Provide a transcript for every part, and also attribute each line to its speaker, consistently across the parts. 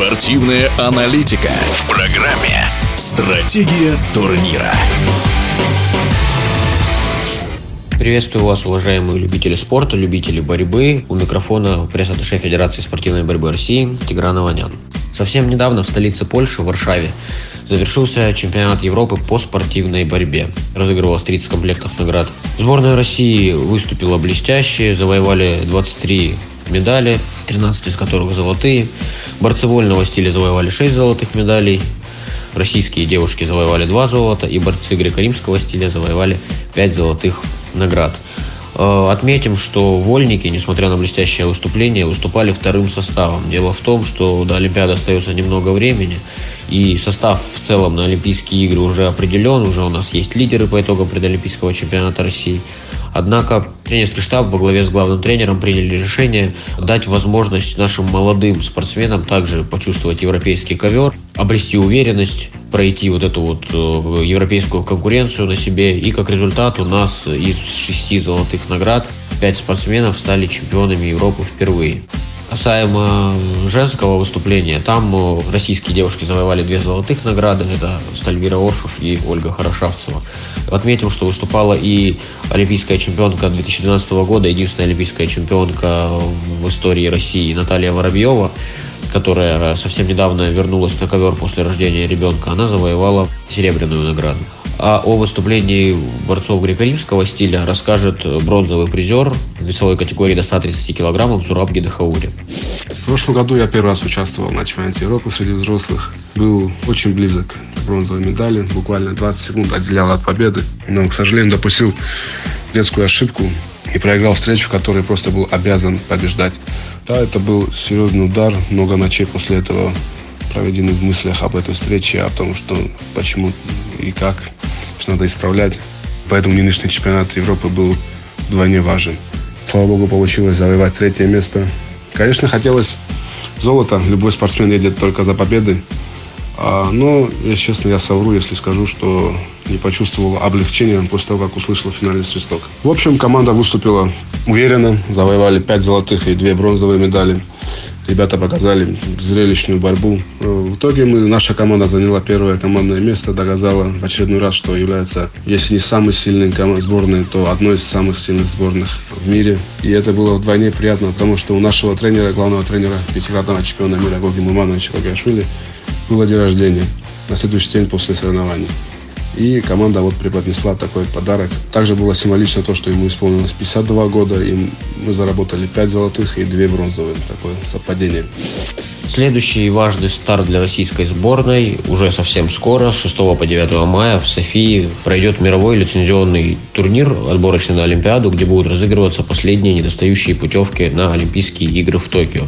Speaker 1: Спортивная аналитика в программе «Стратегия турнира».
Speaker 2: Приветствую вас, уважаемые любители спорта, любители борьбы. У микрофона пресс-атташе Федерации спортивной борьбы России Тигран Аванян. Совсем недавно в столице Польши, в Варшаве, завершился чемпионат Европы по спортивной борьбе. Разыгрывалось 30 комплектов наград. Сборная России выступила блестяще, завоевали 23 медали, 13 из которых золотые. Борцы вольного стиля завоевали 6 золотых медалей, российские девушки завоевали 2 золота, и борцы греко-римского стиля завоевали 5 золотых наград. Э, отметим, что вольники, несмотря на блестящее выступление, выступали вторым составом. Дело в том, что до Олимпиады остается немного времени, и состав в целом на Олимпийские игры уже определен, уже у нас есть лидеры по итогам предолимпийского чемпионата России. Однако тренерский штаб во главе с главным тренером приняли решение дать возможность нашим молодым спортсменам также почувствовать европейский ковер, обрести уверенность, пройти вот эту вот э, европейскую конкуренцию на себе. И как результат у нас из шести золотых наград пять спортсменов стали чемпионами Европы впервые. Касаемо женского выступления, там э, российские девушки завоевали две золотых награды. Это Стальвира Ошуш и Ольга Хорошавцева. Отметим, что выступала и олимпийская чемпионка 2012 года, единственная олимпийская чемпионка в истории России Наталья Воробьева которая совсем недавно вернулась на ковер после рождения ребенка, она завоевала серебряную награду. А о выступлении борцов греко-римского стиля расскажет бронзовый призер в весовой категории до 130 килограммов Зураб Гедахаури.
Speaker 3: В прошлом году я первый раз участвовал на чемпионате Европы среди взрослых. Был очень близок к бронзовой медали. Буквально 20 секунд отделял от победы. Но, к сожалению, допустил детскую ошибку и проиграл встречу, в которой просто был обязан побеждать. Да, это был серьезный удар. Много ночей после этого проведены в мыслях об этой встрече, о том, что почему и как, что надо исправлять. Поэтому нынешний чемпионат Европы был вдвойне важен. Слава богу, получилось завоевать третье место. Конечно, хотелось золота. Любой спортсмен едет только за победой. А, но, если честно, я совру, если скажу, что не почувствовал облегчения после того, как услышал финальный свисток. В общем, команда выступила уверенно, завоевали 5 золотых и 2 бронзовые медали. Ребята показали зрелищную борьбу. В итоге мы, наша команда заняла первое командное место, доказала в очередной раз, что является, если не самой сильной сборной, то одной из самых сильных сборных в мире. И это было вдвойне приятно, потому что у нашего тренера, главного тренера, пятикратного чемпиона мира Гоги Мумановича Гагашвили, было день рождения на следующий день после соревнований. И команда вот преподнесла такой подарок. Также было символично то, что ему исполнилось 52 года, и мы заработали 5 золотых и 2 бронзовые. Такое совпадение.
Speaker 2: Следующий важный старт для российской сборной уже совсем скоро, с 6 по 9 мая в Софии пройдет мировой лицензионный турнир, отборочный на Олимпиаду, где будут разыгрываться последние недостающие путевки на Олимпийские игры в Токио.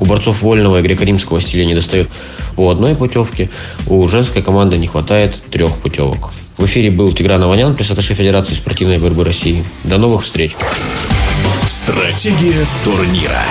Speaker 2: У борцов вольного и греко-римского стиля недостает по одной путевке, у женской команды не хватает трех путевок. В эфире был Тигран Аванян, пресс-атташе Федерации спортивной борьбы России. До новых встреч!
Speaker 1: Стратегия турнира.